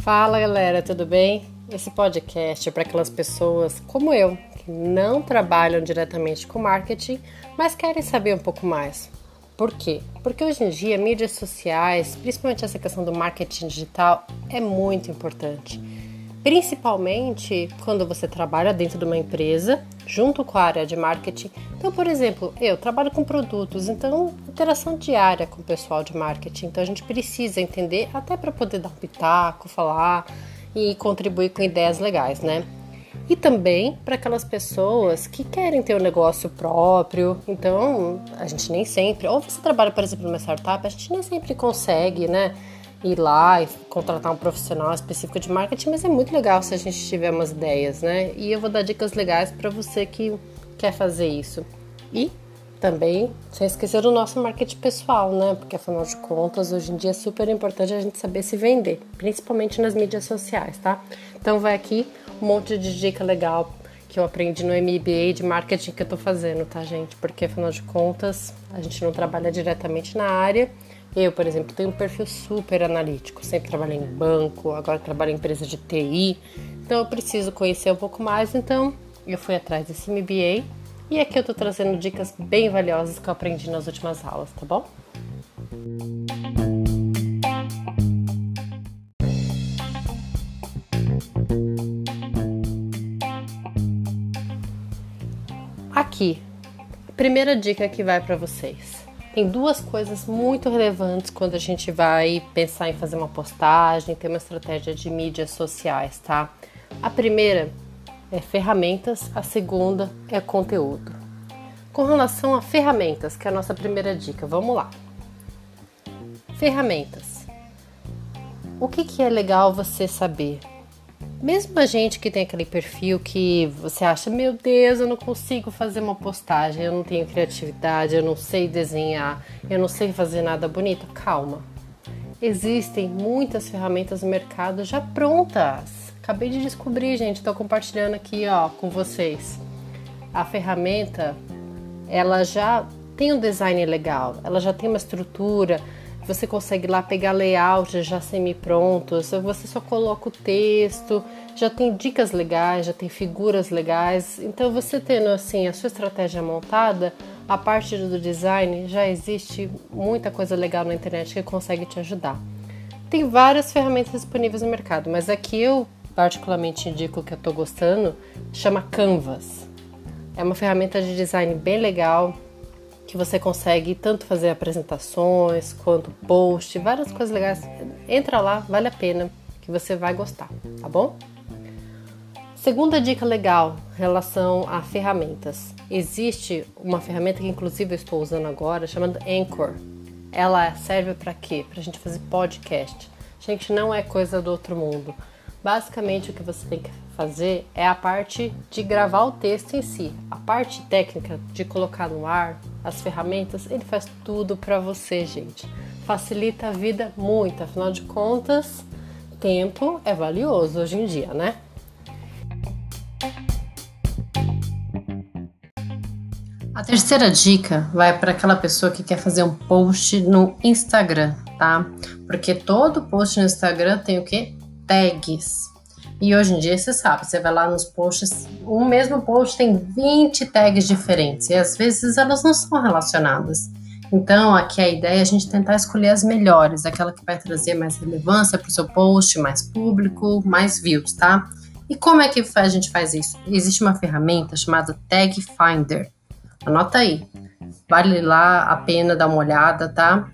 Fala galera, tudo bem? Esse podcast é para aquelas pessoas como eu, que não trabalham diretamente com marketing, mas querem saber um pouco mais. Por quê? Porque hoje em dia mídias sociais, principalmente essa questão do marketing digital, é muito importante principalmente quando você trabalha dentro de uma empresa junto com a área de marketing. Então, por exemplo, eu trabalho com produtos, então interação diária com o pessoal de marketing. Então a gente precisa entender até para poder dar um pitaco, falar e contribuir com ideias legais, né? E também para aquelas pessoas que querem ter um negócio próprio. Então, a gente nem sempre, ou você trabalha, por exemplo, numa startup, a gente nem sempre consegue, né? Ir lá e contratar um profissional específico de marketing, mas é muito legal se a gente tiver umas ideias, né? E eu vou dar dicas legais para você que quer fazer isso. E também, sem esquecer do nosso marketing pessoal, né? Porque afinal de contas, hoje em dia é super importante a gente saber se vender, principalmente nas mídias sociais, tá? Então vai aqui um monte de dica legal que eu aprendi no MBA de marketing que eu tô fazendo, tá, gente? Porque afinal de contas, a gente não trabalha diretamente na área eu, por exemplo, tenho um perfil super analítico, sempre trabalhei em banco, agora trabalho em empresa de TI, então eu preciso conhecer um pouco mais, então eu fui atrás desse MBA e aqui eu tô trazendo dicas bem valiosas que eu aprendi nas últimas aulas, tá bom? Aqui, primeira dica que vai para vocês tem duas coisas muito relevantes quando a gente vai pensar em fazer uma postagem, ter uma estratégia de mídias sociais, tá? A primeira é ferramentas, a segunda é conteúdo. Com relação a ferramentas, que é a nossa primeira dica, vamos lá. Ferramentas. O que, que é legal você saber? Mesmo a gente que tem aquele perfil que você acha, meu Deus, eu não consigo fazer uma postagem, eu não tenho criatividade, eu não sei desenhar, eu não sei fazer nada bonito, calma. Existem muitas ferramentas no mercado já prontas. Acabei de descobrir, gente, estou compartilhando aqui, ó, com vocês. A ferramenta, ela já tem um design legal, ela já tem uma estrutura, você consegue lá pegar layouts já semi-prontos, você só coloca o texto, já tem dicas legais, já tem figuras legais. Então, você tendo assim a sua estratégia montada, a parte do design já existe muita coisa legal na internet que consegue te ajudar. Tem várias ferramentas disponíveis no mercado, mas aqui eu particularmente indico que eu estou gostando, chama Canvas. É uma ferramenta de design bem legal, que você consegue tanto fazer apresentações quanto post, várias coisas legais. Entra lá, vale a pena, que você vai gostar, tá bom? Segunda dica legal relação a ferramentas. Existe uma ferramenta que inclusive eu estou usando agora, chamada Anchor. Ela serve para quê? Para a gente fazer podcast. Gente, não é coisa do outro mundo. Basicamente, o que você tem que fazer é a parte de gravar o texto em si. A parte técnica de colocar no ar, as ferramentas, ele faz tudo para você, gente. Facilita a vida muito, afinal de contas, tempo é valioso hoje em dia, né? A terceira dica vai para aquela pessoa que quer fazer um post no Instagram, tá? Porque todo post no Instagram tem o que? tags. E hoje em dia você sabe, você vai lá nos posts, o mesmo post tem 20 tags diferentes e às vezes elas não são relacionadas. Então, aqui a ideia é a gente tentar escolher as melhores, aquela que vai trazer mais relevância para o seu post, mais público, mais views, tá? E como é que a gente faz isso? Existe uma ferramenta chamada Tag Finder. Anota aí. Vale lá a pena dar uma olhada, tá?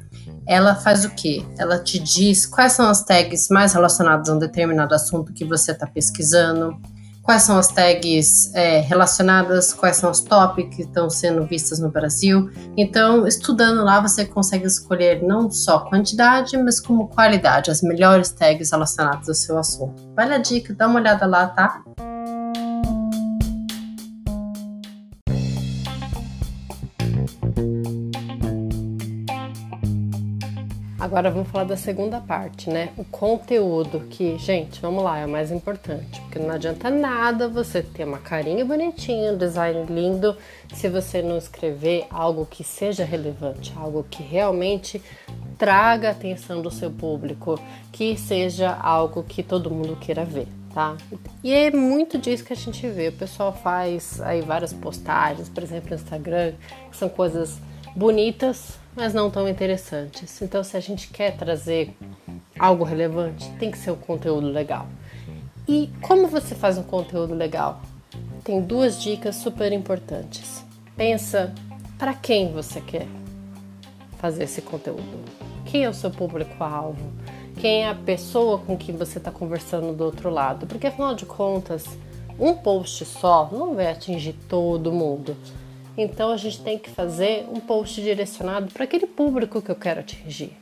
Ela faz o quê? Ela te diz quais são as tags mais relacionadas a um determinado assunto que você está pesquisando, quais são as tags é, relacionadas, quais são as top que estão sendo vistas no Brasil. Então, estudando lá, você consegue escolher não só quantidade, mas como qualidade, as melhores tags relacionadas ao seu assunto. Vale a dica, dá uma olhada lá, tá? Agora vamos falar da segunda parte, né? O conteúdo, que, gente, vamos lá, é o mais importante, porque não adianta nada você ter uma carinha bonitinha, um design lindo, se você não escrever algo que seja relevante, algo que realmente traga a atenção do seu público, que seja algo que todo mundo queira ver, tá? E é muito disso que a gente vê. O pessoal faz aí várias postagens, por exemplo, no Instagram, que são coisas bonitas, mas não tão interessantes. Então, se a gente quer trazer algo relevante, tem que ser um conteúdo legal. E como você faz um conteúdo legal? Tem duas dicas super importantes. Pensa para quem você quer fazer esse conteúdo. Quem é o seu público-alvo? Quem é a pessoa com quem você está conversando do outro lado? Porque afinal de contas, um post só não vai atingir todo mundo. Então a gente tem que fazer um post direcionado para aquele público que eu quero atingir.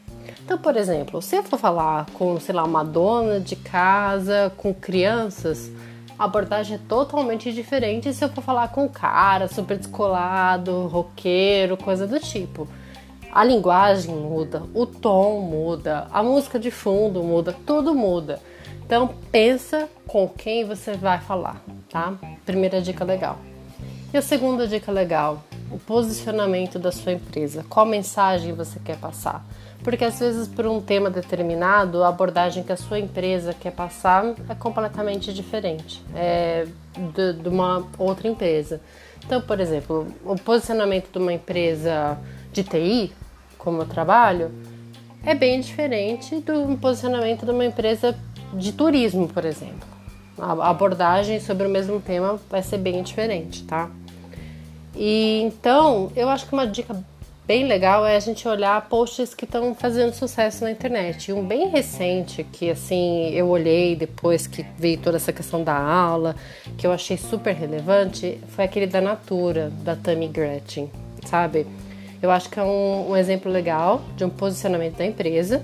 Então, por exemplo, se eu for falar com, sei lá, uma dona de casa com crianças, a abordagem é totalmente diferente se eu for falar com um cara super descolado, roqueiro, coisa do tipo. A linguagem muda, o tom muda, a música de fundo muda, tudo muda. Então pensa com quem você vai falar, tá? Primeira dica legal. E a segunda dica legal, o posicionamento da sua empresa. Qual mensagem você quer passar? Porque às vezes por um tema determinado, a abordagem que a sua empresa quer passar é completamente diferente é de, de uma outra empresa. Então, por exemplo, o posicionamento de uma empresa de TI, como eu trabalho, é bem diferente do posicionamento de uma empresa de turismo, por exemplo. A abordagem sobre o mesmo tema vai ser bem diferente, tá? E então, eu acho que uma dica bem legal é a gente olhar posts que estão fazendo sucesso na internet. Um bem recente que assim eu olhei depois que veio toda essa questão da aula, que eu achei super relevante, foi aquele da Natura, da Tammy Gretchen, sabe? Eu acho que é um, um exemplo legal de um posicionamento da empresa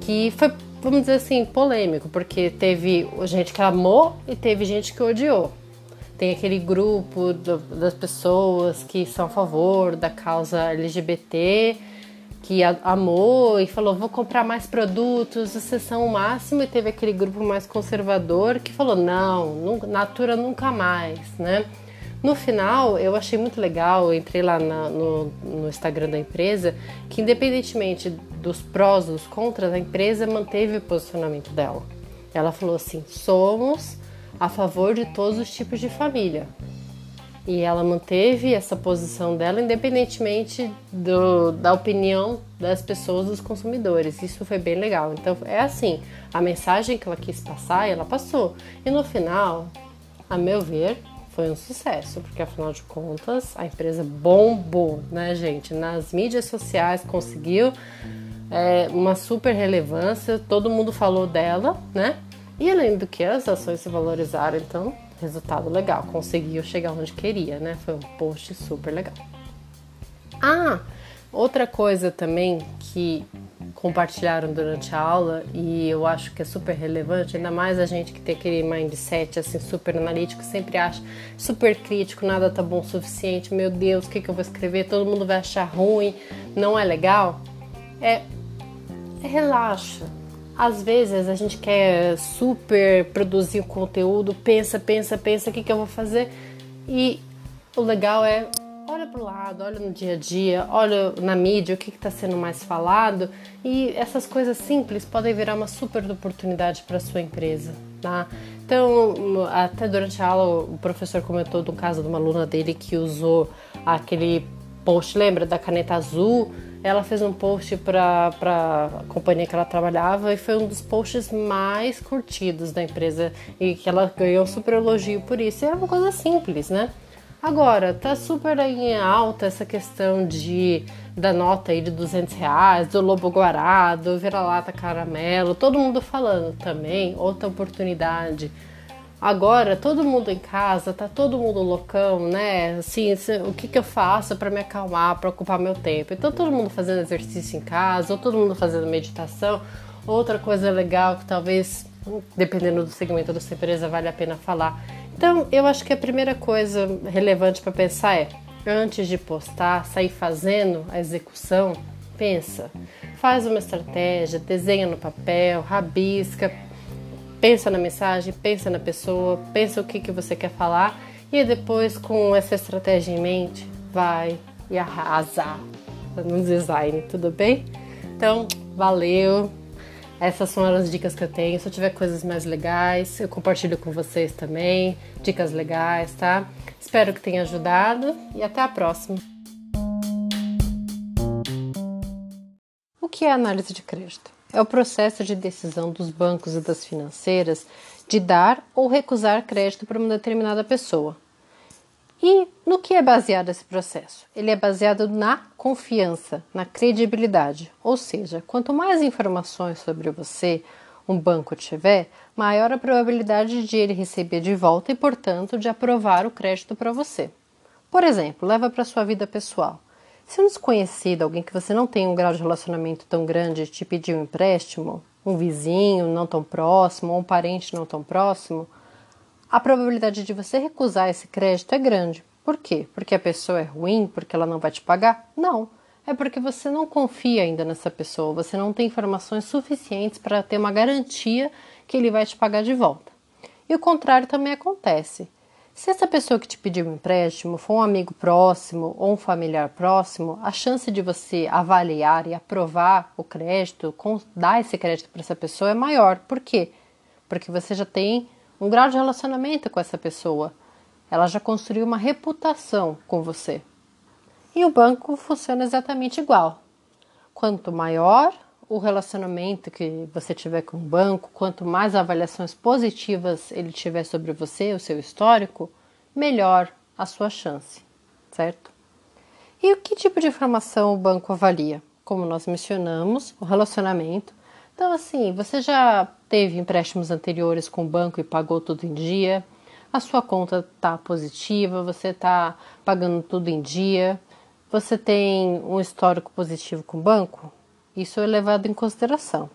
que foi vamos dizer assim, polêmico, porque teve gente que amou e teve gente que odiou. Tem aquele grupo do, das pessoas que são a favor da causa LGBT, que amou e falou: vou comprar mais produtos, vocês são o máximo. E teve aquele grupo mais conservador que falou: não, Natura nunca mais, né? No final, eu achei muito legal, entrei lá na, no, no Instagram da empresa, que independentemente dos prós, dos contras, a empresa manteve o posicionamento dela. Ela falou assim: somos a favor de todos os tipos de família. E ela manteve essa posição dela independentemente do, da opinião das pessoas, dos consumidores. Isso foi bem legal. Então é assim, a mensagem que ela quis passar, ela passou. E no final, a meu ver, foi um sucesso, porque afinal de contas a empresa bombou, né, gente? Nas mídias sociais conseguiu é, uma super relevância, todo mundo falou dela, né? E além do que as ações se valorizaram, então resultado legal, conseguiu chegar onde queria, né? Foi um post super legal. Ah, outra coisa também que compartilharam durante a aula e eu acho que é super relevante, ainda mais a gente que tem aquele mindset assim super analítico, sempre acha super crítico, nada tá bom o suficiente, meu Deus, o que, que eu vou escrever? Todo mundo vai achar ruim, não é legal. É, é relaxa. Às vezes a gente quer super produzir o conteúdo, pensa, pensa, pensa, o que, que eu vou fazer? E o legal é olha para o lado, olha no dia a dia, olha na mídia o que está sendo mais falado e essas coisas simples podem virar uma super oportunidade para sua empresa, tá? Então, até durante a aula o professor comentou do caso de uma aluna dele que usou aquele post, lembra da caneta azul? Ela fez um post para a companhia que ela trabalhava e foi um dos posts mais curtidos da empresa e que ela ganhou super elogio por isso. E é uma coisa simples, né? Agora, tá super em alta essa questão de da nota aí de 200 reais, do lobo guará, do vira-lata caramelo, todo mundo falando também, outra oportunidade. Agora, todo mundo em casa, tá todo mundo loucão, né? Assim, o que, que eu faço para me acalmar, para ocupar meu tempo? Então, todo mundo fazendo exercício em casa, ou todo mundo fazendo meditação. Outra coisa legal que talvez, dependendo do segmento da sua empresa, vale a pena falar então, eu acho que a primeira coisa relevante para pensar é, antes de postar, sair fazendo a execução, pensa, faz uma estratégia, desenha no papel, rabisca, pensa na mensagem, pensa na pessoa, pensa o que, que você quer falar e depois com essa estratégia em mente, vai e arrasa no design, tudo bem? Então, valeu. Essas são as dicas que eu tenho. Se eu tiver coisas mais legais, eu compartilho com vocês também. Dicas legais, tá? Espero que tenha ajudado e até a próxima. O que é análise de crédito? É o processo de decisão dos bancos e das financeiras de dar ou recusar crédito para uma determinada pessoa. E no que é baseado esse processo? Ele é baseado na confiança, na credibilidade. Ou seja, quanto mais informações sobre você um banco tiver, maior a probabilidade de ele receber de volta e, portanto, de aprovar o crédito para você. Por exemplo, leva para sua vida pessoal. Se um desconhecido, alguém que você não tem um grau de relacionamento tão grande, te pedir um empréstimo, um vizinho não tão próximo ou um parente não tão próximo, a probabilidade de você recusar esse crédito é grande. Por quê? Porque a pessoa é ruim, porque ela não vai te pagar? Não. É porque você não confia ainda nessa pessoa, você não tem informações suficientes para ter uma garantia que ele vai te pagar de volta. E o contrário também acontece. Se essa pessoa que te pediu um empréstimo for um amigo próximo ou um familiar próximo, a chance de você avaliar e aprovar o crédito, dar esse crédito para essa pessoa é maior. Por quê? Porque você já tem um grau de relacionamento com essa pessoa. Ela já construiu uma reputação com você. E o banco funciona exatamente igual. Quanto maior o relacionamento que você tiver com o banco, quanto mais avaliações positivas ele tiver sobre você, o seu histórico, melhor a sua chance, certo? E o que tipo de informação o banco avalia? Como nós mencionamos, o relacionamento, então, assim, você já teve empréstimos anteriores com o banco e pagou tudo em dia, a sua conta está positiva, você está pagando tudo em dia, você tem um histórico positivo com o banco, isso é levado em consideração.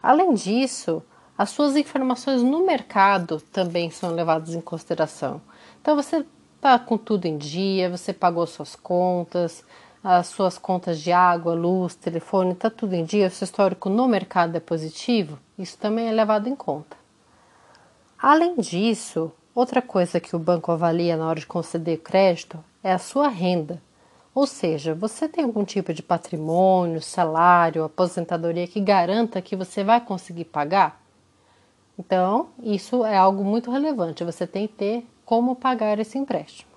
Além disso, as suas informações no mercado também são levadas em consideração. Então, você está com tudo em dia, você pagou suas contas, as suas contas de água, luz, telefone, está tudo em dia, o seu histórico no mercado é positivo, isso também é levado em conta. Além disso, outra coisa que o banco avalia na hora de conceder crédito é a sua renda. Ou seja, você tem algum tipo de patrimônio, salário, aposentadoria que garanta que você vai conseguir pagar? Então, isso é algo muito relevante. Você tem que ter como pagar esse empréstimo.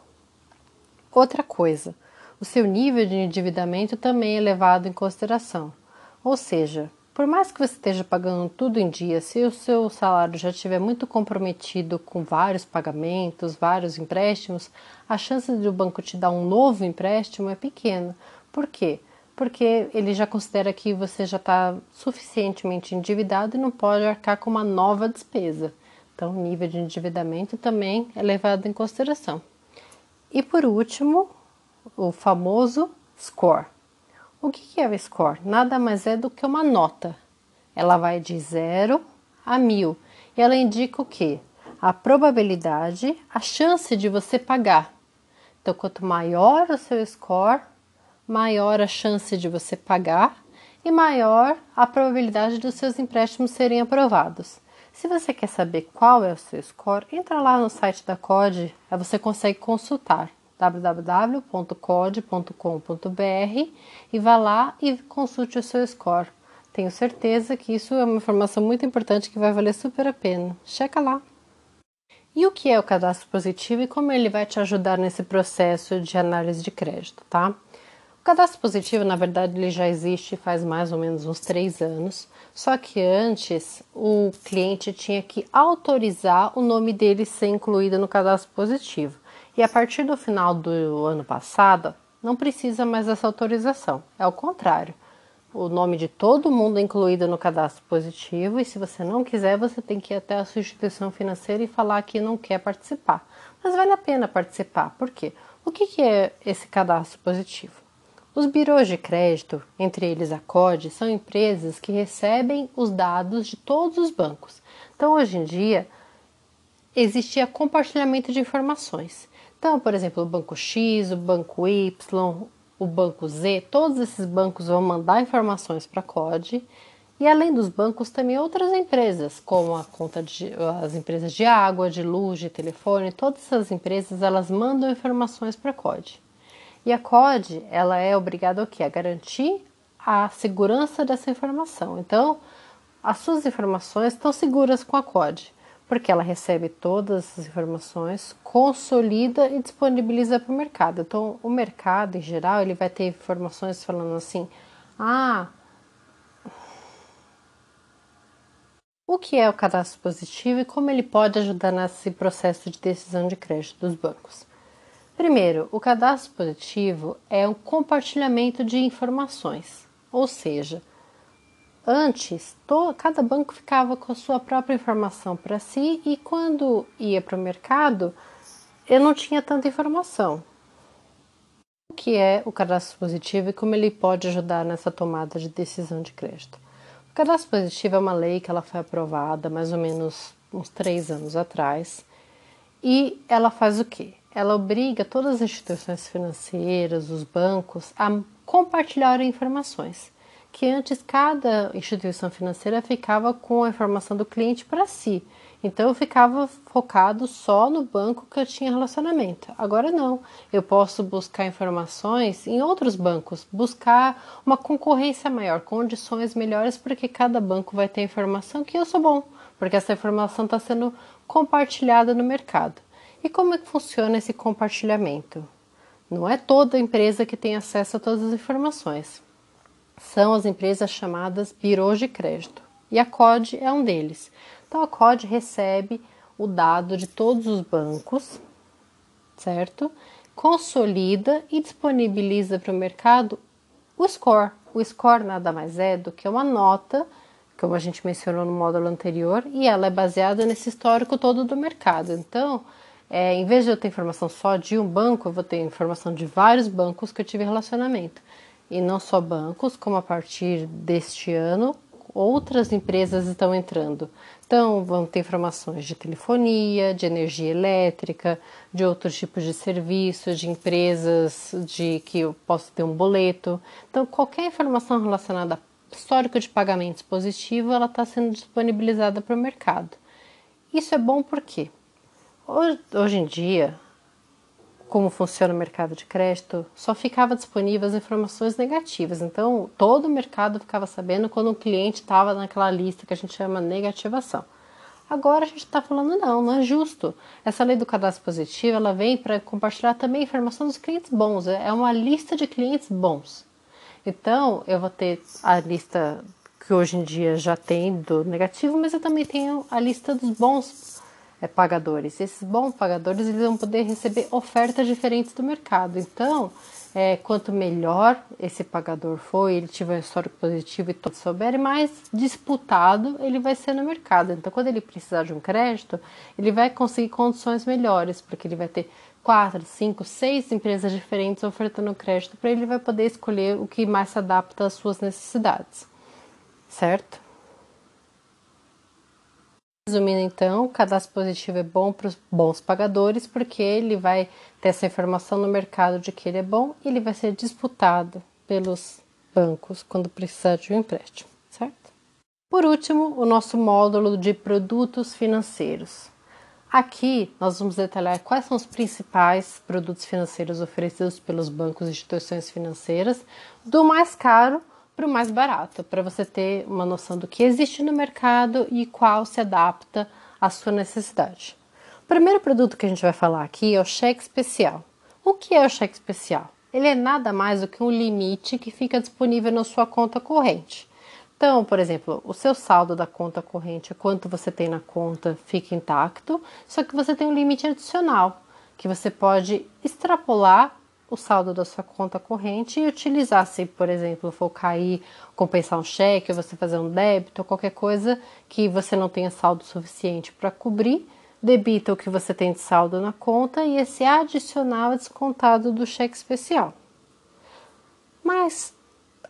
Outra coisa, o seu nível de endividamento também é levado em consideração. Ou seja, por mais que você esteja pagando tudo em dia, se o seu salário já estiver muito comprometido com vários pagamentos, vários empréstimos, a chance de o banco te dar um novo empréstimo é pequena. Por quê? Porque ele já considera que você já está suficientemente endividado e não pode arcar com uma nova despesa. Então, o nível de endividamento também é levado em consideração. E por último, o famoso score. O que é o score? Nada mais é do que uma nota. Ela vai de 0 a 1000 e ela indica o que? A probabilidade, a chance de você pagar. Então, quanto maior o seu score, maior a chance de você pagar e maior a probabilidade dos seus empréstimos serem aprovados. Se você quer saber qual é o seu score, entra lá no site da COD, aí você consegue consultar www.code.com.br e vá lá e consulte o seu score. Tenho certeza que isso é uma informação muito importante que vai valer super a pena. Checa lá. E o que é o cadastro positivo e como ele vai te ajudar nesse processo de análise de crédito, tá? O cadastro positivo, na verdade, ele já existe faz mais ou menos uns três anos, só que antes o cliente tinha que autorizar o nome dele ser incluído no cadastro positivo. E a partir do final do ano passado, não precisa mais dessa autorização. É o contrário. O nome de todo mundo é incluído no cadastro positivo e se você não quiser, você tem que ir até a sua instituição financeira e falar que não quer participar. Mas vale a pena participar. Por quê? O que é esse cadastro positivo? Os birôs de crédito, entre eles a COD, são empresas que recebem os dados de todos os bancos. Então, hoje em dia, existia compartilhamento de informações. Então, por exemplo, o banco X, o banco Y, o banco Z, todos esses bancos vão mandar informações para a COD. E além dos bancos, também outras empresas, como a conta de, as empresas de água, de luz, de telefone, todas essas empresas elas mandam informações para a COD. E a COD ela é obrigada? A garantir a segurança dessa informação. Então, as suas informações estão seguras com a COD, porque ela recebe todas as informações, consolida e disponibiliza para o mercado. Então, o mercado em geral ele vai ter informações falando assim: ah, o que é o cadastro positivo e como ele pode ajudar nesse processo de decisão de crédito dos bancos. Primeiro, o cadastro positivo é um compartilhamento de informações, ou seja, antes to, cada banco ficava com a sua própria informação para si e quando ia para o mercado eu não tinha tanta informação. O que é o cadastro positivo e como ele pode ajudar nessa tomada de decisão de crédito? O cadastro positivo é uma lei que ela foi aprovada mais ou menos uns três anos atrás e ela faz o quê? ela obriga todas as instituições financeiras, os bancos, a compartilhar informações. Que antes cada instituição financeira ficava com a informação do cliente para si. Então eu ficava focado só no banco que eu tinha relacionamento. Agora não, eu posso buscar informações em outros bancos, buscar uma concorrência maior, condições melhores, porque cada banco vai ter informação que eu sou bom, porque essa informação está sendo compartilhada no mercado. E como é que funciona esse compartilhamento? Não é toda empresa que tem acesso a todas as informações. São as empresas chamadas birôs de crédito. E a COD é um deles. Então a COD recebe o dado de todos os bancos, certo? Consolida e disponibiliza para o mercado o score. O score nada mais é do que uma nota, como a gente mencionou no módulo anterior, e ela é baseada nesse histórico todo do mercado. Então, é, em vez de eu ter informação só de um banco, eu vou ter informação de vários bancos que eu tive relacionamento. E não só bancos, como a partir deste ano, outras empresas estão entrando. Então, vão ter informações de telefonia, de energia elétrica, de outros tipos de serviços, de empresas de que eu posso ter um boleto. Então, qualquer informação relacionada a histórico de pagamentos positivo, ela está sendo disponibilizada para o mercado. Isso é bom por quê? Hoje em dia, como funciona o mercado de crédito, só ficava disponível as informações negativas. Então, todo o mercado ficava sabendo quando um cliente estava naquela lista que a gente chama negativação. Agora a gente está falando não, não é justo. Essa lei do cadastro positivo ela vem para compartilhar também informação dos clientes bons. É uma lista de clientes bons. Então, eu vou ter a lista que hoje em dia já tem do negativo, mas eu também tenho a lista dos bons é, pagadores. Esses bons pagadores eles vão poder receber ofertas diferentes do mercado. Então, é, quanto melhor esse pagador for, ele tiver um histórico positivo e todos souberem, mais disputado ele vai ser no mercado. Então, quando ele precisar de um crédito, ele vai conseguir condições melhores, porque ele vai ter quatro, cinco, seis empresas diferentes ofertando crédito para ele vai poder escolher o que mais se adapta às suas necessidades, certo? Resumindo então, o cadastro positivo é bom para os bons pagadores porque ele vai ter essa informação no mercado de que ele é bom e ele vai ser disputado pelos bancos quando precisar de um empréstimo, certo? Por último, o nosso módulo de produtos financeiros. Aqui nós vamos detalhar quais são os principais produtos financeiros oferecidos pelos bancos e instituições financeiras, do mais caro para o mais barato, para você ter uma noção do que existe no mercado e qual se adapta à sua necessidade. O primeiro produto que a gente vai falar aqui é o cheque especial. O que é o cheque especial? Ele é nada mais do que um limite que fica disponível na sua conta corrente. Então, por exemplo, o seu saldo da conta corrente, quanto você tem na conta, fica intacto, só que você tem um limite adicional que você pode extrapolar o saldo da sua conta corrente e utilizar, se por exemplo for cair, compensar um cheque, ou você fazer um débito, ou qualquer coisa que você não tenha saldo suficiente para cobrir, debita o que você tem de saldo na conta e esse adicional é descontado do cheque especial. Mas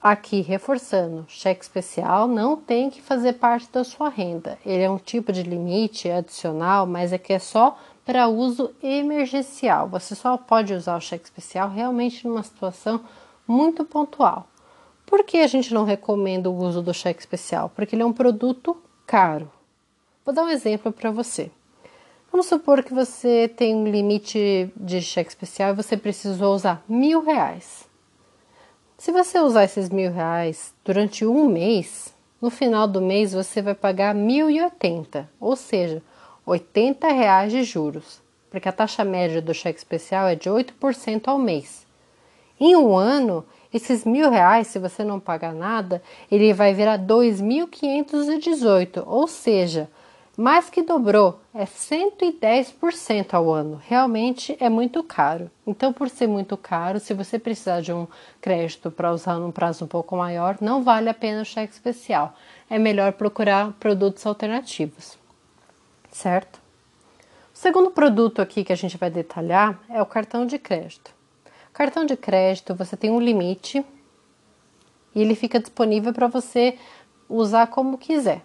aqui reforçando, cheque especial não tem que fazer parte da sua renda. Ele é um tipo de limite adicional, mas é que é só para uso emergencial. Você só pode usar o cheque especial realmente numa situação muito pontual. Por que a gente não recomenda o uso do cheque especial? Porque ele é um produto caro. Vou dar um exemplo para você. Vamos supor que você tem um limite de cheque especial e você precisou usar mil reais. Se você usar esses mil reais durante um mês, no final do mês você vai pagar 1.080, ou seja, 80 reais de juros, porque a taxa média do cheque especial é de 8% ao mês. Em um ano, esses mil reais, se você não pagar nada, ele vai virar 2.518, ou seja, mais que dobrou, é 110% ao ano. Realmente é muito caro. Então, por ser muito caro, se você precisar de um crédito para usar num prazo um pouco maior, não vale a pena o cheque especial. É melhor procurar produtos alternativos. Certo? O segundo produto aqui que a gente vai detalhar é o cartão de crédito. Cartão de crédito, você tem um limite e ele fica disponível para você usar como quiser.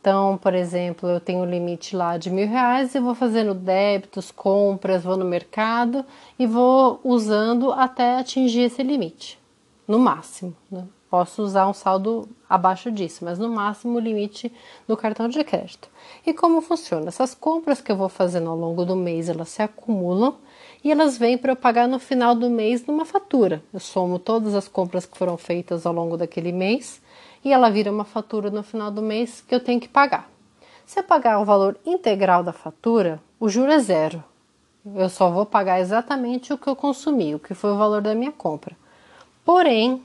Então, por exemplo, eu tenho um limite lá de mil reais e vou fazendo débitos, compras, vou no mercado e vou usando até atingir esse limite, no máximo. Né? Posso usar um saldo abaixo disso, mas no máximo o limite do cartão de crédito. E como funciona? Essas compras que eu vou fazendo ao longo do mês, elas se acumulam e elas vêm para eu pagar no final do mês numa fatura. Eu somo todas as compras que foram feitas ao longo daquele mês e ela vira uma fatura no final do mês que eu tenho que pagar. Se eu pagar o valor integral da fatura, o juro é zero. Eu só vou pagar exatamente o que eu consumi, o que foi o valor da minha compra. Porém,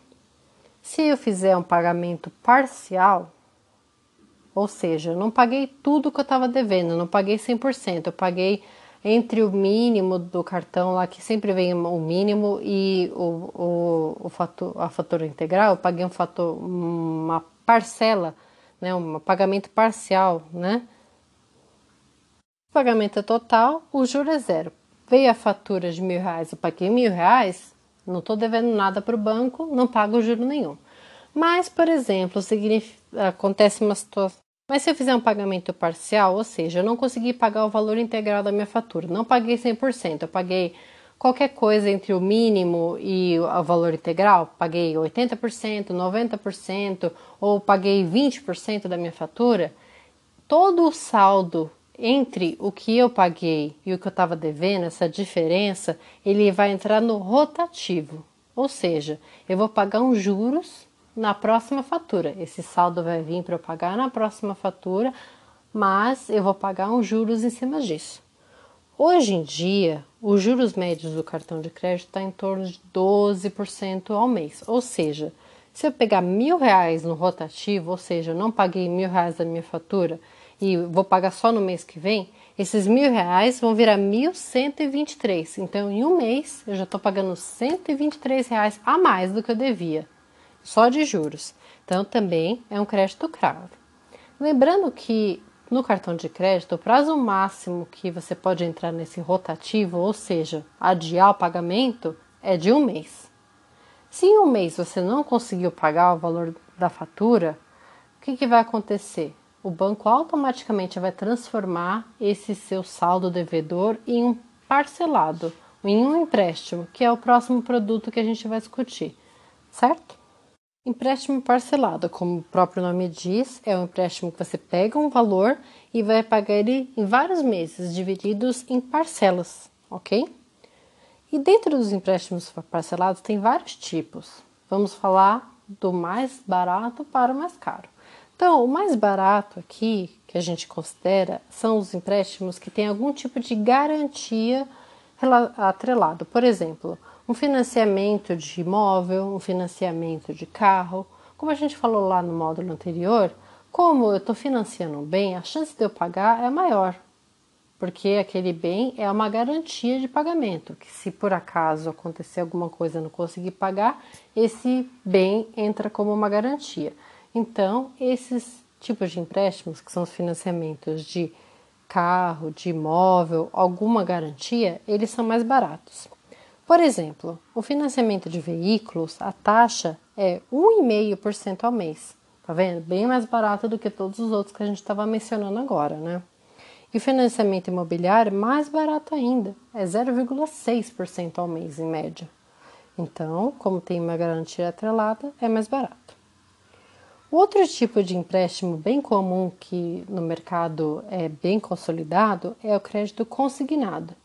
se eu fizer um pagamento parcial, ou seja, eu não paguei tudo que eu estava devendo, não paguei 100%, eu paguei entre o mínimo do cartão lá, que sempre vem o mínimo, e o, o, o fator, a fatura integral, eu paguei um fator, uma parcela, né, um pagamento parcial, né? O pagamento é total, o juro é zero. Veio a fatura de mil reais, eu paguei mil reais, não estou devendo nada para o banco, não pago juro nenhum. Mas, por exemplo, acontece uma situação mas se eu fizer um pagamento parcial, ou seja, eu não consegui pagar o valor integral da minha fatura, não paguei 100%, eu paguei qualquer coisa entre o mínimo e o valor integral, paguei 80%, 90% ou paguei 20% da minha fatura, todo o saldo entre o que eu paguei e o que eu estava devendo, essa diferença, ele vai entrar no rotativo. Ou seja, eu vou pagar uns juros na próxima fatura. Esse saldo vai vir para eu pagar na próxima fatura, mas eu vou pagar uns juros em cima disso. Hoje em dia, os juros médios do cartão de crédito está em torno de 12% ao mês. Ou seja, se eu pegar mil reais no rotativo, ou seja, eu não paguei mil reais da minha fatura e vou pagar só no mês que vem, esses mil reais vão virar mil cento e vinte e três. Então, em um mês, eu já estou pagando cento e vinte e três reais a mais do que eu devia só de juros. Então também é um crédito caro. Lembrando que no cartão de crédito, o prazo máximo que você pode entrar nesse rotativo, ou seja, adiar o pagamento, é de um mês. Se em um mês você não conseguiu pagar o valor da fatura, o que, que vai acontecer? O banco automaticamente vai transformar esse seu saldo devedor em um parcelado, em um empréstimo, que é o próximo produto que a gente vai discutir, certo? Empréstimo parcelado, como o próprio nome diz, é um empréstimo que você pega um valor e vai pagar ele em vários meses, divididos em parcelas, ok? E dentro dos empréstimos parcelados tem vários tipos. Vamos falar do mais barato para o mais caro. Então, o mais barato aqui que a gente considera são os empréstimos que têm algum tipo de garantia atrelado. Por exemplo, um financiamento de imóvel, um financiamento de carro. Como a gente falou lá no módulo anterior, como eu estou financiando um bem, a chance de eu pagar é maior, porque aquele bem é uma garantia de pagamento, que se por acaso acontecer alguma coisa e não conseguir pagar, esse bem entra como uma garantia. Então, esses tipos de empréstimos, que são os financiamentos de carro, de imóvel, alguma garantia, eles são mais baratos. Por exemplo, o financiamento de veículos, a taxa é 1,5% ao mês. Tá vendo? Bem mais barato do que todos os outros que a gente estava mencionando agora, né? E o financiamento imobiliário, mais barato ainda, é 0,6% ao mês em média. Então, como tem uma garantia atrelada, é mais barato. Outro tipo de empréstimo bem comum que no mercado é bem consolidado é o crédito consignado.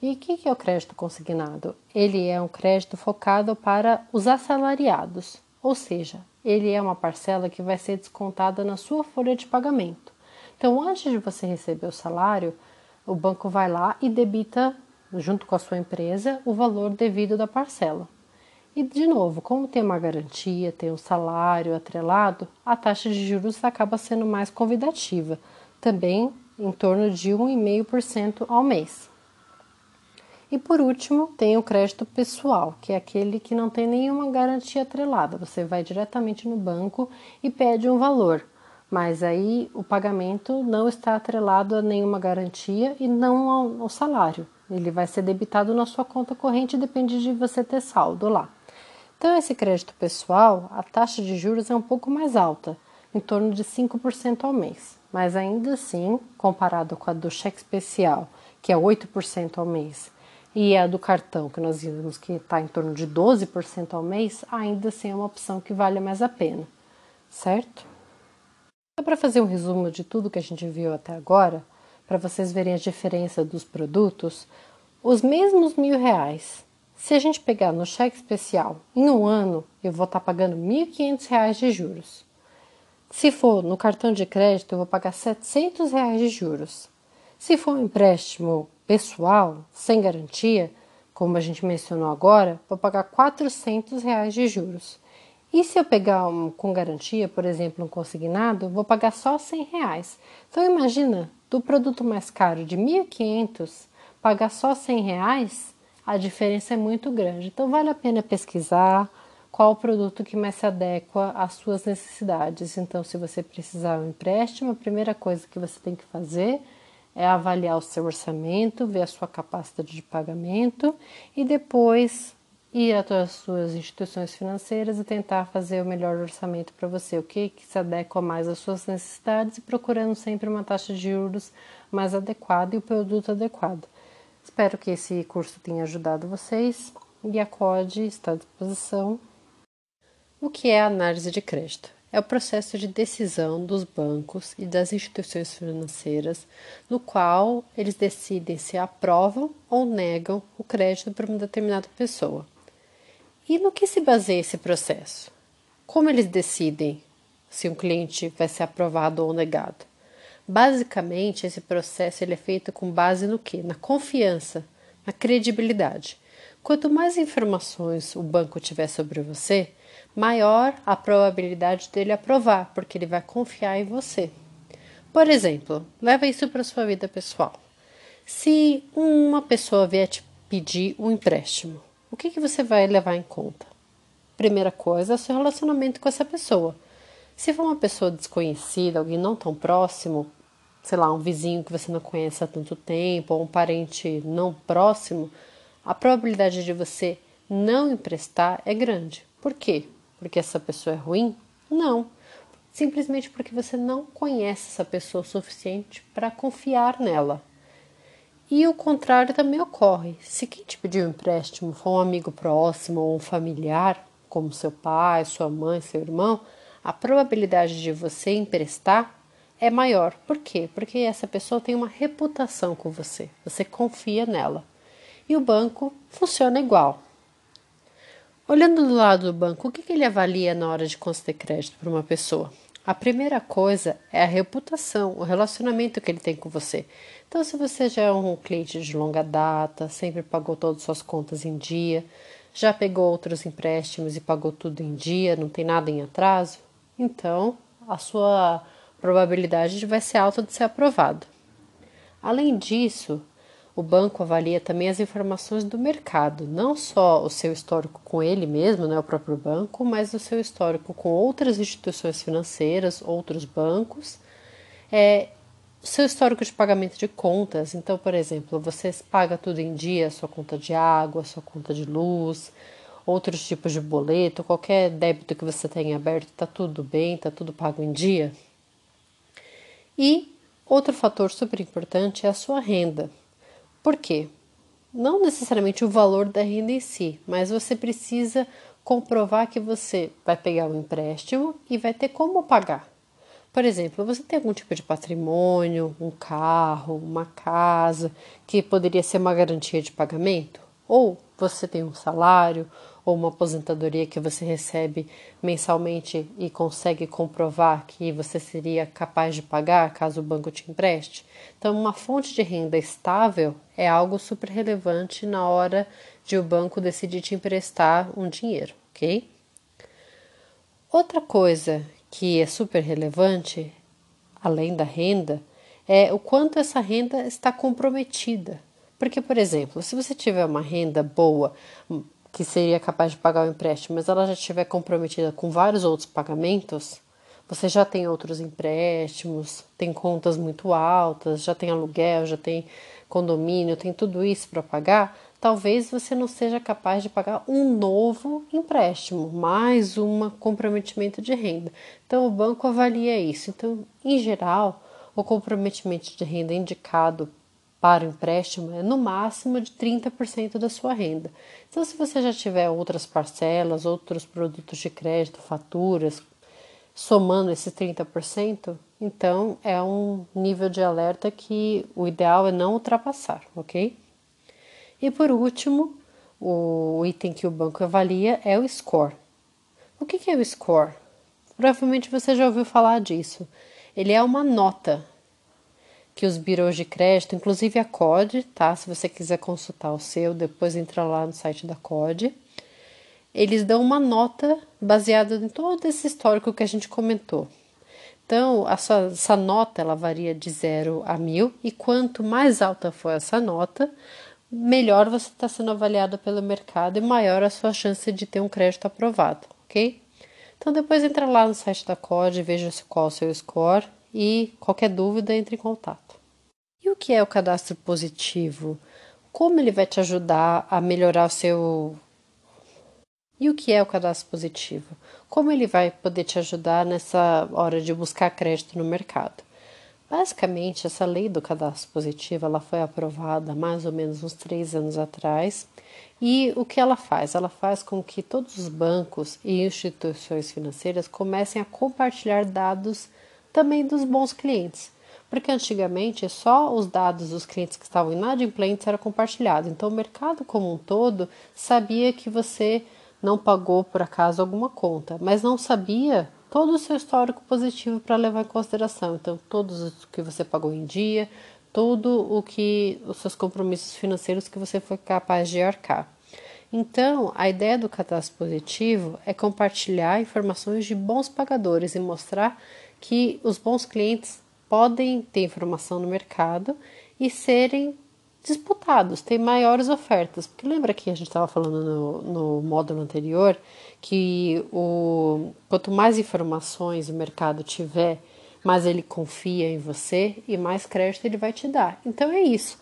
E o que é o crédito consignado? Ele é um crédito focado para os assalariados, ou seja, ele é uma parcela que vai ser descontada na sua folha de pagamento. Então, antes de você receber o salário, o banco vai lá e debita, junto com a sua empresa, o valor devido da parcela. E, de novo, como tem uma garantia, tem um salário atrelado, a taxa de juros acaba sendo mais convidativa, também em torno de 1,5% ao mês. E por último, tem o crédito pessoal, que é aquele que não tem nenhuma garantia atrelada. Você vai diretamente no banco e pede um valor, mas aí o pagamento não está atrelado a nenhuma garantia e não ao, salário. Ele vai ser debitado na sua conta corrente, depende de você ter saldo lá. Então, esse crédito pessoal, a taxa de juros é um pouco mais alta, em torno de 5% ao mês, mas ainda assim, comparado com a do cheque especial, que é 8% ao mês, e a do cartão, que nós vimos que está em torno de 12% ao mês, ainda assim é uma opção que vale mais a pena, certo? Para fazer um resumo de tudo que a gente viu até agora, para vocês verem a diferença dos produtos, os mesmos mil reais, se a gente pegar no cheque especial, em um ano eu vou estar tá pagando R$ 1.500 de juros. Se for no cartão de crédito, eu vou pagar 700 reais de juros. Se for um empréstimo pessoal, sem garantia, como a gente mencionou agora, vou pagar 400 reais de juros. E se eu pegar um com garantia, por exemplo, um consignado, vou pagar só 100 reais. Então imagina, do produto mais caro de 1.500, pagar só 100 reais, a diferença é muito grande. Então vale a pena pesquisar qual o produto que mais se adequa às suas necessidades. Então, se você precisar um empréstimo, a primeira coisa que você tem que fazer é avaliar o seu orçamento, ver a sua capacidade de pagamento e depois ir às suas instituições financeiras e tentar fazer o melhor orçamento para você, o que, que se adequa mais às suas necessidades e procurando sempre uma taxa de juros mais adequada e o produto adequado. Espero que esse curso tenha ajudado vocês e a COD está à disposição. O que é análise de crédito? é o processo de decisão dos bancos e das instituições financeiras, no qual eles decidem se aprovam ou negam o crédito para uma determinada pessoa. E no que se baseia esse processo? Como eles decidem se um cliente vai ser aprovado ou negado? Basicamente, esse processo ele é feito com base no que? Na confiança, na credibilidade. Quanto mais informações o banco tiver sobre você, maior a probabilidade dele aprovar, porque ele vai confiar em você. Por exemplo, leva isso para sua vida pessoal. Se uma pessoa vier te pedir um empréstimo, o que, que você vai levar em conta? Primeira coisa seu relacionamento com essa pessoa. Se for uma pessoa desconhecida, alguém não tão próximo, sei lá, um vizinho que você não conhece há tanto tempo, ou um parente não próximo, a probabilidade de você não emprestar é grande. Por quê? Porque essa pessoa é ruim? Não. Simplesmente porque você não conhece essa pessoa o suficiente para confiar nela. E o contrário também ocorre. Se quem te pediu um empréstimo for um amigo próximo ou um familiar, como seu pai, sua mãe, seu irmão, a probabilidade de você emprestar é maior. Por quê? Porque essa pessoa tem uma reputação com você, você confia nela. E o banco funciona igual. Olhando do lado do banco, o que, ele avalia na hora de conceder crédito para uma pessoa? A primeira coisa é a reputação, o relacionamento que ele tem com você. Então, se você já é um cliente de longa data, sempre pagou todas as suas contas em dia, já pegou outros empréstimos e pagou tudo em dia, não tem nada em atraso, então a sua probabilidade vai ser alta de ser aprovado. Além disso, o banco avalia também as informações do mercado, não só o seu histórico com ele mesmo, né, o próprio banco, mas o seu histórico com outras instituições financeiras, outros bancos, é, o seu histórico de pagamento de contas. Então, por exemplo, você paga tudo em dia, sua conta de água, sua conta de luz, outros tipos de boleto, qualquer débito que você tenha aberto, está tudo bem, está tudo pago em dia. E outro fator super importante é a sua renda. Por quê? Não necessariamente o valor da renda em si, mas você precisa comprovar que você vai pegar um empréstimo e vai ter como pagar. Por exemplo, você tem algum tipo de patrimônio, um carro, uma casa, que poderia ser uma garantia de pagamento? Ou você tem um salário ou uma aposentadoria que você recebe mensalmente e consegue comprovar que você seria capaz de pagar caso o banco te empreste? Então, uma fonte de renda estável é algo super relevante na hora de o banco decidir te emprestar um dinheiro, ok? Outra coisa que é super relevante, além da renda, é o quanto essa renda está comprometida. Porque, por exemplo, se você tiver uma renda boa, que seria capaz de pagar o empréstimo, mas ela já estiver comprometida com vários outros pagamentos, você já tem outros empréstimos, tem contas muito altas, já tem aluguel, já tem condomínio, tem tudo isso para pagar, talvez você não seja capaz de pagar um novo empréstimo, mais um comprometimento de renda. Então, o banco avalia isso. Então, em geral, o comprometimento de renda indicado para o empréstimo é no máximo de 30% da sua renda. Então, se você já tiver outras parcelas, outros produtos de crédito, faturas, somando esses 30%, então é um nível de alerta que o ideal é não ultrapassar, ok? E por último, o item que o banco avalia é o score. O que é o score? Provavelmente você já ouviu falar disso. Ele é uma nota que os birôs de crédito, inclusive a COD, tá? Se você quiser consultar o seu, depois entra lá no site da COD. Eles dão uma nota baseada em todo esse histórico que a gente comentou. Então, sua, essa nota ela varia de 0 a 1000 e quanto mais alta for essa nota, melhor você está sendo avaliado pelo mercado e maior a sua chance de ter um crédito aprovado, ok? Então depois entra lá no site da COD, veja qual é o seu score e qualquer dúvida entre em contato. E o que é o cadastro positivo? Como ele vai te ajudar a melhorar o seu e o que é o cadastro positivo? Como ele vai poder te ajudar nessa hora de buscar crédito no mercado? Basicamente, essa lei do cadastro positivo ela foi aprovada mais ou menos uns três anos atrás. E o que ela faz? Ela faz com que todos os bancos e instituições financeiras comecem a compartilhar dados também dos bons clientes. Porque antigamente só os dados dos clientes que estavam inadimplentes eram compartilhados. Então o mercado como um todo sabia que você não pagou por acaso alguma conta, mas não sabia todo o seu histórico positivo para levar em consideração. Então, todos os que você pagou em dia, todo o que os seus compromissos financeiros que você foi capaz de arcar. Então, a ideia do cadastro positivo é compartilhar informações de bons pagadores e mostrar que os bons clientes podem ter informação no mercado e serem disputados, ter maiores ofertas. Porque lembra que a gente estava falando no, no módulo anterior que o, quanto mais informações o mercado tiver, mais ele confia em você e mais crédito ele vai te dar. Então é isso.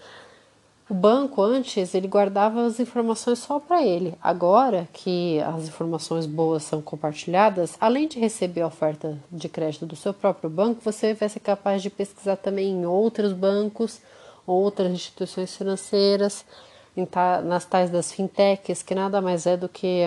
O banco antes ele guardava as informações só para ele. Agora que as informações boas são compartilhadas, além de receber a oferta de crédito do seu próprio banco, você vai ser capaz de pesquisar também em outros bancos, outras instituições financeiras, nas tais das fintechs, que nada mais é do que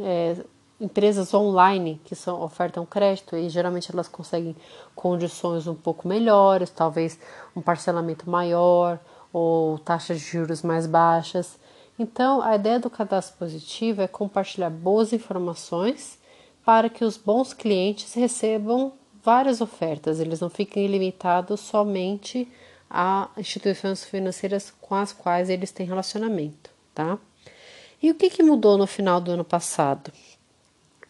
é, empresas online que são, ofertam crédito e geralmente elas conseguem condições um pouco melhores, talvez um parcelamento maior ou taxas de juros mais baixas. Então, a ideia do cadastro positivo é compartilhar boas informações para que os bons clientes recebam várias ofertas, eles não fiquem limitados somente a instituições financeiras com as quais eles têm relacionamento, tá? E o que, que mudou no final do ano passado?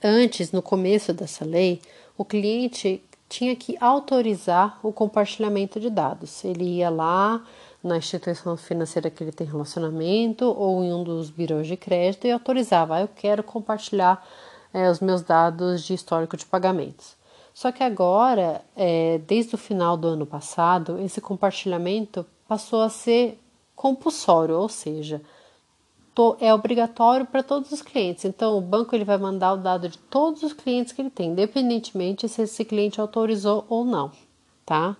Antes, no começo dessa lei, o cliente tinha que autorizar o compartilhamento de dados. Ele ia lá, na instituição financeira que ele tem relacionamento ou em um dos birôs de crédito e autorizava, ah, eu quero compartilhar é, os meus dados de histórico de pagamentos. Só que agora, é, desde o final do ano passado, esse compartilhamento passou a ser compulsório, ou seja, to, é obrigatório para todos os clientes. Então, o banco ele vai mandar o dado de todos os clientes que ele tem, independentemente se esse cliente autorizou ou não, tá?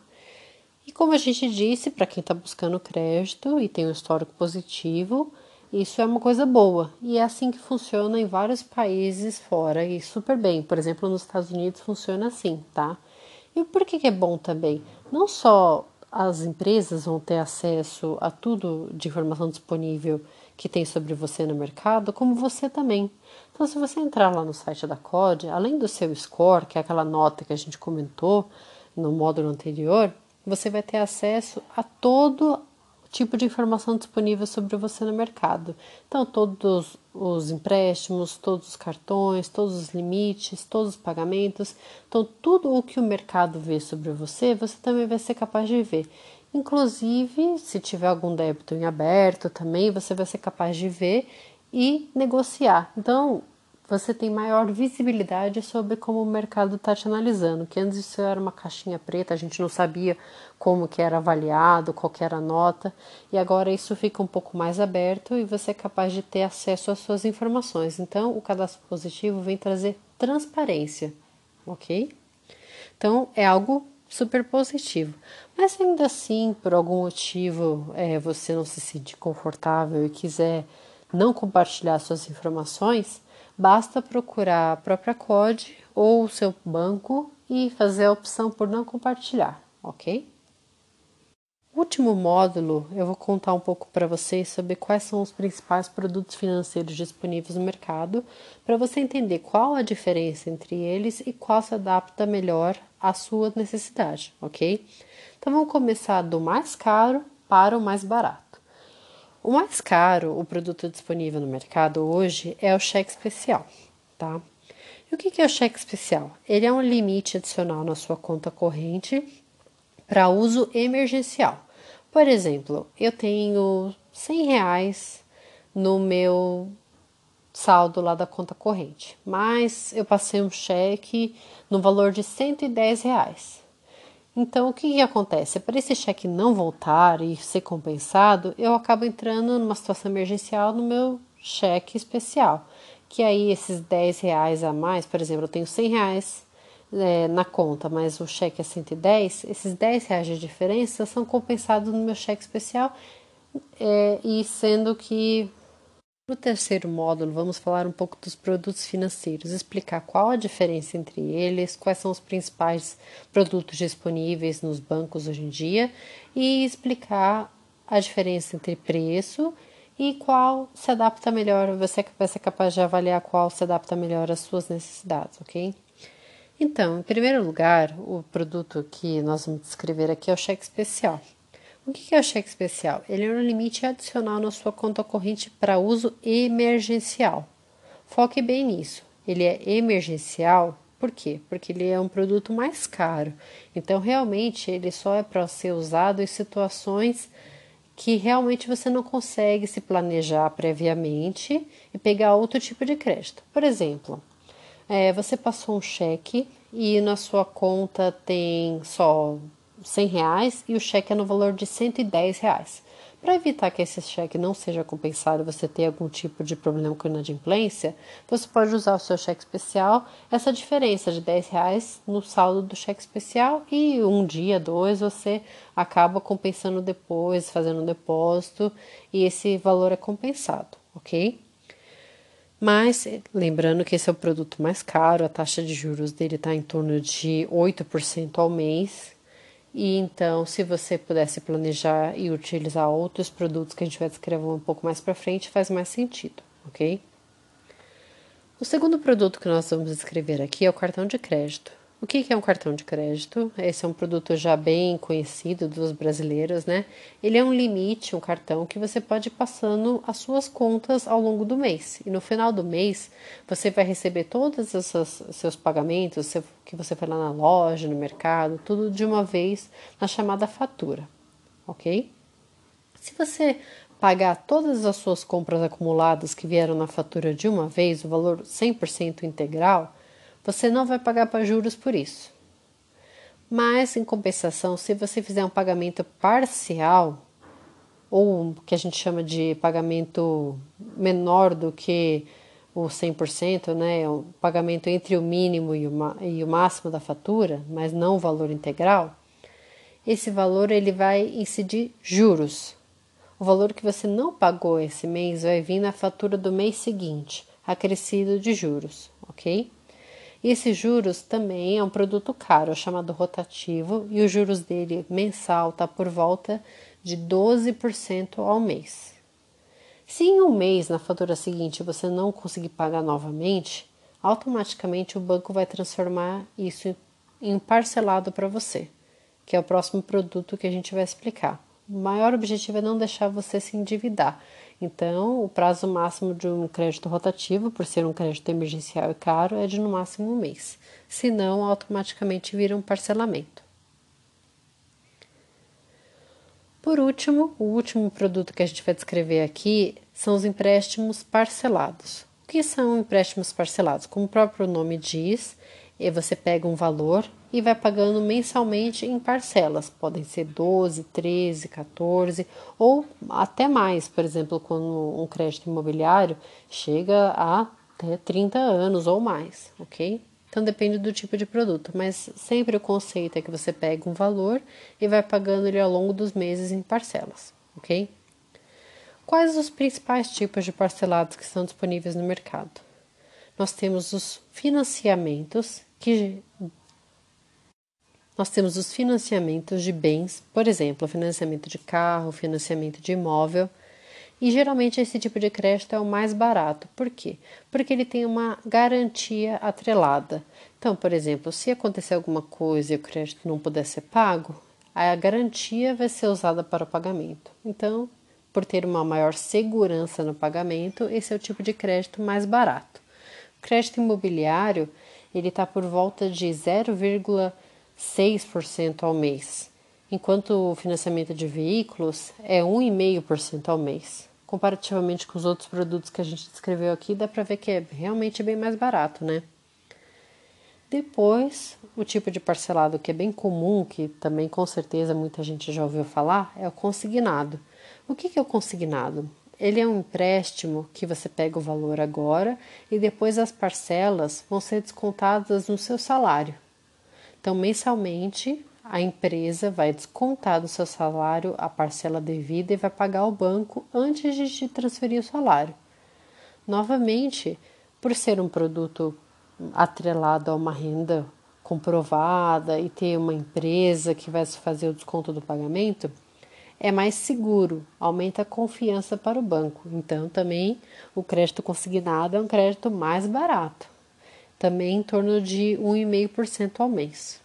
E como a gente disse, para quem está buscando crédito e tem um histórico positivo, isso é uma coisa boa. E é assim que funciona em vários países fora e super bem. Por exemplo, nos Estados Unidos funciona assim, tá? E por que, que é bom também? Não só as empresas vão ter acesso a tudo de informação disponível que tem sobre você no mercado, como você também. Então, se você entrar lá no site da COD, além do seu score, que é aquela nota que a gente comentou no módulo anterior, você vai ter acesso a todo tipo de informação disponível sobre você no mercado. Então, todos os empréstimos, todos os cartões, todos os limites, todos os pagamentos. Então, tudo o que o mercado vê sobre você, você também vai ser capaz de ver. Inclusive, se tiver algum débito em aberto também, você vai ser capaz de ver e negociar. Então, você tem maior visibilidade sobre como o mercado está te analisando, que antes isso era uma caixinha preta, a gente não sabia como que era avaliado, qual era a nota, e agora isso fica um pouco mais aberto e você é capaz de ter acesso às suas informações. Então, o cadastro positivo vem trazer transparência, ok? Então, é algo super positivo. Mas ainda assim, por algum motivo, é, você não se sente confortável e quiser não compartilhar suas informações, basta procurar a própria COD ou o seu banco e fazer a opção por não compartilhar, ok? Último módulo, eu vou contar um pouco para vocês sobre quais são os principais produtos financeiros disponíveis no mercado, para você entender qual a diferença entre eles e qual se adapta melhor à sua necessidade, ok? Então vamos começar do mais caro para o mais barato. O mais caro, o produto disponível no mercado hoje é o cheque especial, tá? E o que é o cheque especial? Ele é um limite adicional na sua conta corrente para uso emergencial. Por exemplo, eu tenho 100 reais no meu saldo lá da conta corrente, mas eu passei um cheque no valor de 110 reais. Então, o que, que acontece? Para esse cheque não voltar e ser compensado, eu acabo entrando numa situação emergencial no meu cheque especial. Que aí esses 10 reais a mais, por exemplo, eu tenho 100 reais é, na conta, mas o cheque é 110, esses 10 reais de diferença são compensados no meu cheque especial é, e sendo que no terceiro módulo vamos falar um pouco dos produtos financeiros, explicar qual a diferença entre eles, quais são os principais produtos disponíveis nos bancos hoje em dia e explicar a diferença entre preço e qual se adapta melhor, você vai ser capaz de avaliar qual se adapta melhor às suas necessidades, ok? Então, em primeiro lugar, o produto que nós vamos descrever aqui é o cheque especial. O que é o cheque especial? Ele é um limite adicional na sua conta corrente para uso emergencial. Foque bem nisso. Ele é emergencial, por quê? Porque ele é um produto mais caro. Então, realmente, ele só é para ser usado em situações que realmente você não consegue se planejar previamente e pegar outro tipo de crédito. Por exemplo, é, você passou um cheque e na sua conta tem só 100 reais e o cheque é no valor de 110 reais. Para evitar que esse cheque não seja compensado e você ter algum tipo de problema com inadimplência, você pode usar o seu cheque especial, essa diferença de 10 reais no saldo do cheque especial e um dia, dois, você acaba compensando depois, fazendo um depósito e esse valor é compensado, ok? Mas lembrando que esse é o produto mais caro, a taxa de juros dele está em torno de 8% ao mês. E então, se você pudesse planejar e utilizar outros produtos que a gente vai descrever um pouco mais para frente, faz mais sentido, ok? O segundo produto que nós vamos descrever aqui é o cartão de crédito. O que é um cartão de crédito? Esse é um produto já bem conhecido dos brasileiros, né? Ele é um limite, um cartão que você pode ir passando as suas contas ao longo do mês. E no final do mês, você vai receber todos os seus pagamentos que você foi lá na loja, no mercado, tudo de uma vez na chamada fatura, ok? Se você pagar todas as suas compras acumuladas que vieram na fatura de uma vez, o valor 100% integral, você não vai pagar para juros por isso. Mas, em compensação, se você fizer um pagamento parcial, ou o que a gente chama de pagamento menor do que o 100%, né, o pagamento entre o mínimo e o, e o máximo da fatura, mas não o valor integral, esse valor ele vai incidir juros. O valor que você não pagou esse mês vai vir na fatura do mês seguinte, acrescido de juros, ok? E esses juros também é um produto caro, é chamado rotativo, e os juros dele mensal está por volta de 12% ao mês. Se em um mês, na fatura seguinte, você não conseguir pagar novamente, automaticamente o banco vai transformar isso em parcelado para você, que é o próximo produto que a gente vai explicar. O maior objetivo é não deixar você se endividar. Então, o prazo máximo de um crédito rotativo, por ser um crédito emergencial e caro, é de no máximo um mês. Se não, automaticamente vira um parcelamento. Por último, o último produto que a gente vai descrever aqui são os empréstimos parcelados. O que são empréstimos parcelados? Como o próprio nome diz, você pega um valor e vai pagando mensalmente em parcelas. Podem ser 12, 13, 14 ou até mais. Por exemplo, quando um crédito imobiliário chega a até 30 anos ou mais, ok? Então depende do tipo de produto, mas sempre o conceito é que você pega um valor e vai pagando ele ao longo dos meses em parcelas, ok? Quais os principais tipos de parcelados que estão disponíveis no mercado? Nós temos os financiamentos que nós temos os financiamentos de bens, por exemplo, financiamento de carro, financiamento de imóvel, e geralmente esse tipo de crédito é o mais barato. Por quê? Porque ele tem uma garantia atrelada. Então, por exemplo, se acontecer alguma coisa e o crédito não puder ser pago, a garantia vai ser usada para o pagamento. Então, por ter uma maior segurança no pagamento, esse é o tipo de crédito mais barato. O crédito imobiliário ele está por volta de 0,6% ao mês, enquanto o financiamento de veículos é 1,5% ao mês. Comparativamente com os outros produtos que a gente descreveu aqui, dá para ver que é realmente bem mais barato, né? Depois, o tipo de parcelado que é bem comum, que também com certeza muita gente já ouviu falar, é o consignado. O que é o consignado? Ele é um empréstimo que você pega o valor agora e depois as parcelas vão ser descontadas no seu salário. Então, mensalmente, a empresa vai descontar do seu salário a parcela devida e vai pagar ao banco antes de te transferir o salário. Novamente, por ser um produto atrelado a uma renda comprovada e ter uma empresa que vai fazer o desconto do pagamento, é mais seguro, aumenta a confiança para o banco. Então, também o crédito consignado é um crédito mais barato, também em torno de 1,5% ao mês.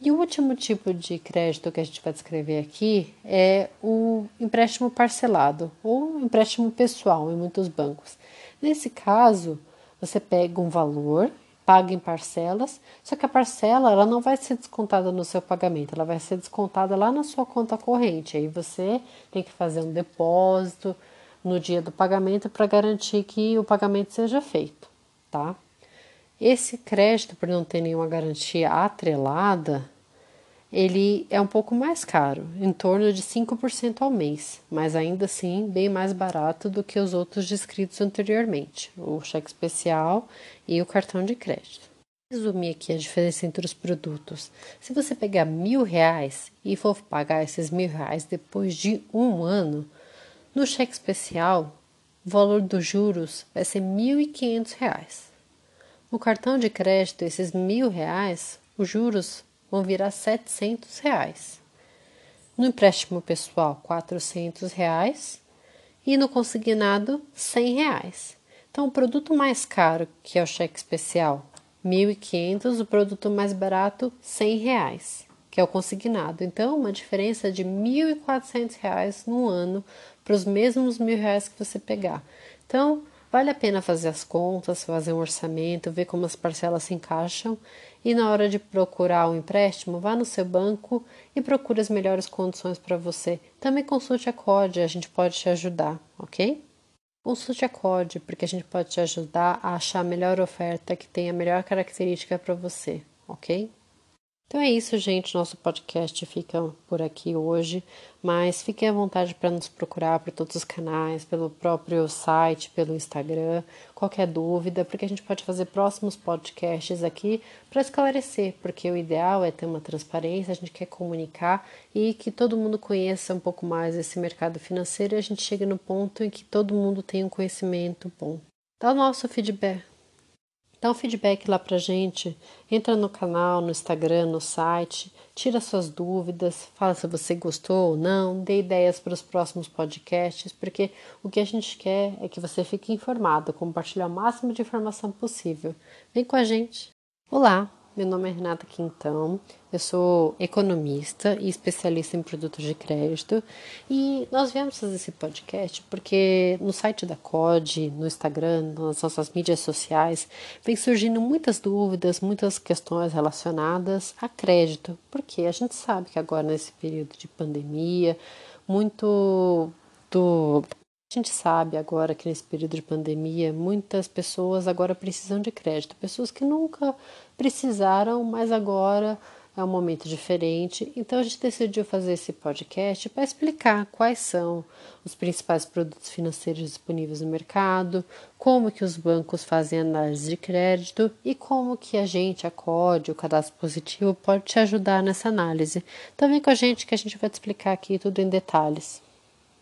E o último tipo de crédito que a gente vai descrever aqui é o empréstimo parcelado ou empréstimo pessoal em muitos bancos. Nesse caso, você pega um valor paga em parcelas, só que a parcela ela não vai ser descontada no seu pagamento, ela vai ser descontada lá na sua conta corrente. Aí você tem que fazer um depósito no dia do pagamento para garantir que o pagamento seja feito, tá? Esse crédito, por não ter nenhuma garantia atrelada, ele é um pouco mais caro, em torno de 5% ao mês, mas ainda assim bem mais barato do que os outros descritos anteriormente, o cheque especial e o cartão de crédito. Resumir aqui a diferença entre os produtos. Se você pegar mil reais e for pagar esses mil reais depois de um ano, no cheque especial, o valor dos juros vai ser quinhentos reais. No cartão de crédito, esses mil reais, os juros vão virar 700 reais. No empréstimo pessoal, 400 reais e no consignado, 100 reais. Então, o produto mais caro, que é o cheque especial, 1.500, o produto mais barato, 100 reais, que é o consignado. Então, uma diferença de 1.400 reais no ano para os mesmos mil reais que você pegar. Então, vale a pena fazer as contas, fazer um orçamento, ver como as parcelas se encaixam e na hora de procurar um empréstimo, vá no seu banco e procure as melhores condições para você. Também consulte a COD, a gente pode te ajudar, ok? Consulte a COD, porque a gente pode te ajudar a achar a melhor oferta que tenha a melhor característica para você, ok? Então é isso, gente. Nosso podcast fica por aqui hoje, mas fiquem à vontade para nos procurar por todos os canais, pelo próprio site, pelo Instagram. Qualquer dúvida, porque a gente pode fazer próximos podcasts aqui para esclarecer, porque o ideal é ter uma transparência, a gente quer comunicar e que todo mundo conheça um pouco mais esse mercado financeiro e a gente chegue no ponto em que todo mundo tem um conhecimento bom. Dá o nosso feedback Dá um feedback lá pra gente. Entra no canal, no Instagram, no site, tira suas dúvidas, fala se você gostou ou não, dê ideias para os próximos podcasts, porque o que a gente quer é que você fique informado, compartilhar o máximo de informação possível. Vem com a gente. Olá, meu nome é Renata Quintão, eu sou economista e especialista em produtos de crédito. E nós viemos fazer esse podcast porque no site da COD, no Instagram, nas nossas mídias sociais, vem surgindo muitas dúvidas, muitas questões relacionadas a crédito, porque a gente sabe que agora nesse período de pandemia, muito do a gente sabe agora que nesse período de pandemia muitas pessoas agora precisam de crédito, pessoas que nunca precisaram, mas agora é um momento diferente. Então a gente decidiu fazer esse podcast para explicar quais são os principais produtos financeiros disponíveis no mercado, como que os bancos fazem análise de crédito e como que a gente, a COD, o cadastro positivo, pode te ajudar nessa análise. Então vem com a gente que a gente vai te explicar aqui tudo em detalhes.